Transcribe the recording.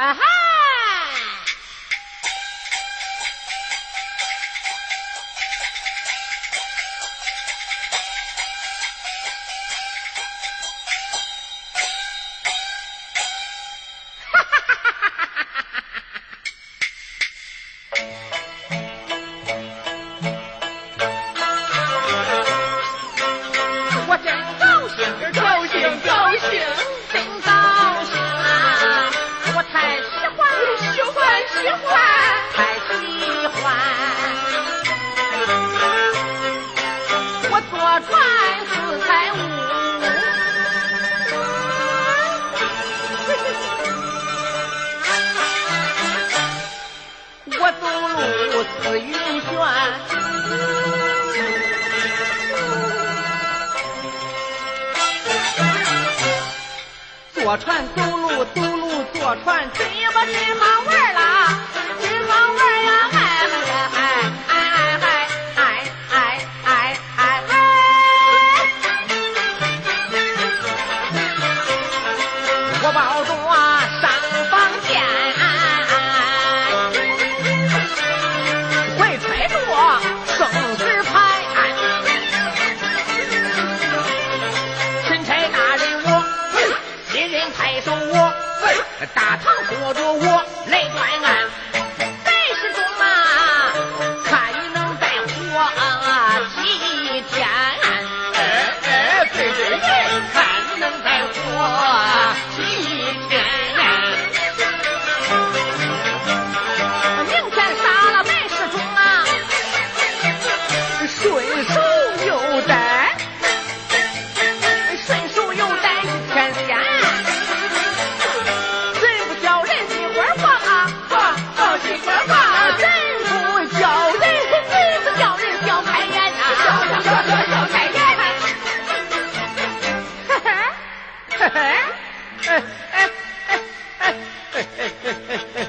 Aha! 船四开悟我走路似云旋坐船走路走路坐船真不是好中我，大唐坐着我来断案，在世中啊，看你能再活几天？哎哎，对对对，看你能再活。哎哎哎哎哎哎哎哎哎